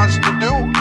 wants to do,